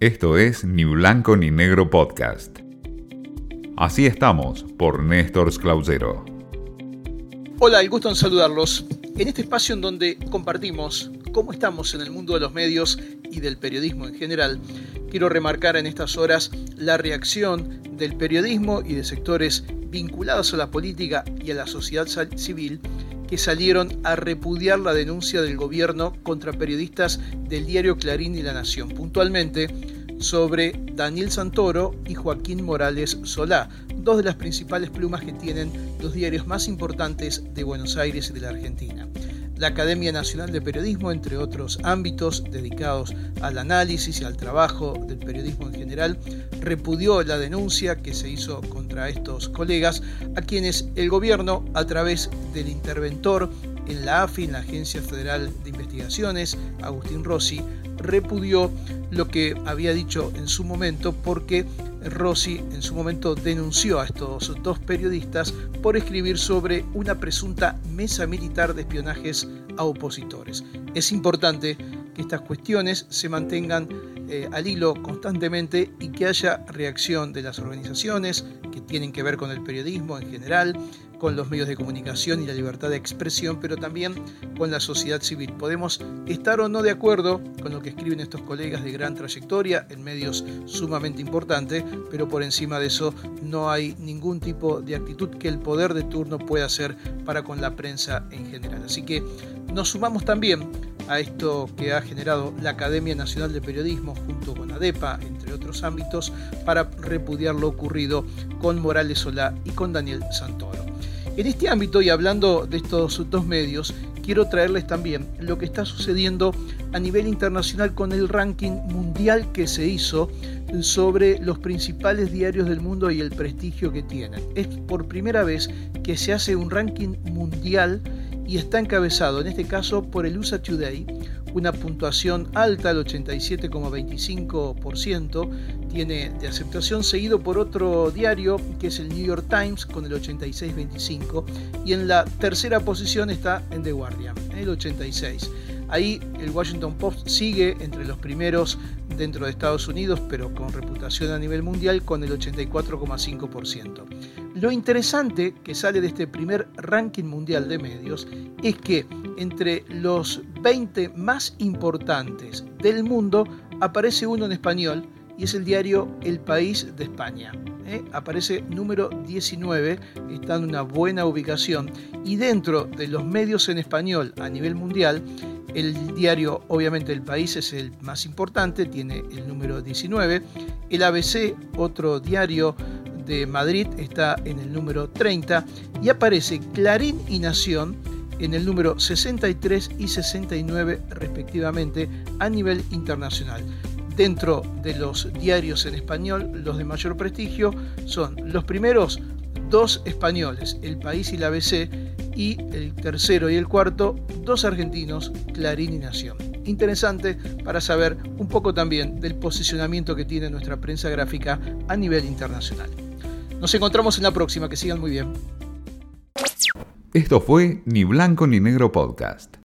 Esto es Ni Blanco ni Negro Podcast. Así estamos por Néstor Clausero. Hola, el gusto en saludarlos. En este espacio en donde compartimos cómo estamos en el mundo de los medios y del periodismo en general, quiero remarcar en estas horas la reacción del periodismo y de sectores vinculados a la política y a la sociedad civil que salieron a repudiar la denuncia del gobierno contra periodistas del diario Clarín y La Nación, puntualmente sobre Daniel Santoro y Joaquín Morales Solá, dos de las principales plumas que tienen los diarios más importantes de Buenos Aires y de la Argentina la Academia Nacional de Periodismo, entre otros ámbitos dedicados al análisis y al trabajo del periodismo en general, repudió la denuncia que se hizo contra estos colegas, a quienes el gobierno, a través del interventor en la AFI, en la Agencia Federal de Investigaciones, Agustín Rossi, repudió lo que había dicho en su momento porque Rossi en su momento denunció a estos dos periodistas por escribir sobre una presunta mesa militar de espionajes a opositores. Es importante que estas cuestiones se mantengan eh, al hilo constantemente y que haya reacción de las organizaciones que tienen que ver con el periodismo en general, con los medios de comunicación y la libertad de expresión, pero también con la sociedad civil. Podemos estar o no de acuerdo con lo que escriben estos colegas de gran trayectoria en medios sumamente importantes, pero por encima de eso no hay ningún tipo de actitud que el poder de turno pueda hacer para con la prensa en general. Así que nos sumamos también a esto que ha generado la Academia Nacional de Periodismo junto con ADEPA, entre otros ámbitos, para repudiar lo ocurrido con Morales Solá y con Daniel Santoro. En este ámbito y hablando de estos dos medios, quiero traerles también lo que está sucediendo a nivel internacional con el ranking mundial que se hizo sobre los principales diarios del mundo y el prestigio que tienen. Es por primera vez que se hace un ranking mundial y está encabezado en este caso por el USA Today, una puntuación alta, el 87,25% tiene de aceptación, seguido por otro diario que es el New York Times con el 86,25% y en la tercera posición está en The Guardian, el 86%. Ahí el Washington Post sigue entre los primeros dentro de Estados Unidos, pero con reputación a nivel mundial con el 84,5%. Lo interesante que sale de este primer ranking mundial de medios es que entre los 20 más importantes del mundo aparece uno en español y es el diario El País de España. ¿eh? Aparece número 19, está en una buena ubicación y dentro de los medios en español a nivel mundial, el diario obviamente El País es el más importante, tiene el número 19, el ABC, otro diario de Madrid está en el número 30 y aparece Clarín y Nación en el número 63 y 69 respectivamente a nivel internacional. Dentro de los diarios en español, los de mayor prestigio son los primeros dos españoles, El País y la ABC, y el tercero y el cuarto, dos argentinos, Clarín y Nación. Interesante para saber un poco también del posicionamiento que tiene nuestra prensa gráfica a nivel internacional. Nos encontramos en la próxima, que sigan muy bien. Esto fue Ni Blanco ni Negro Podcast.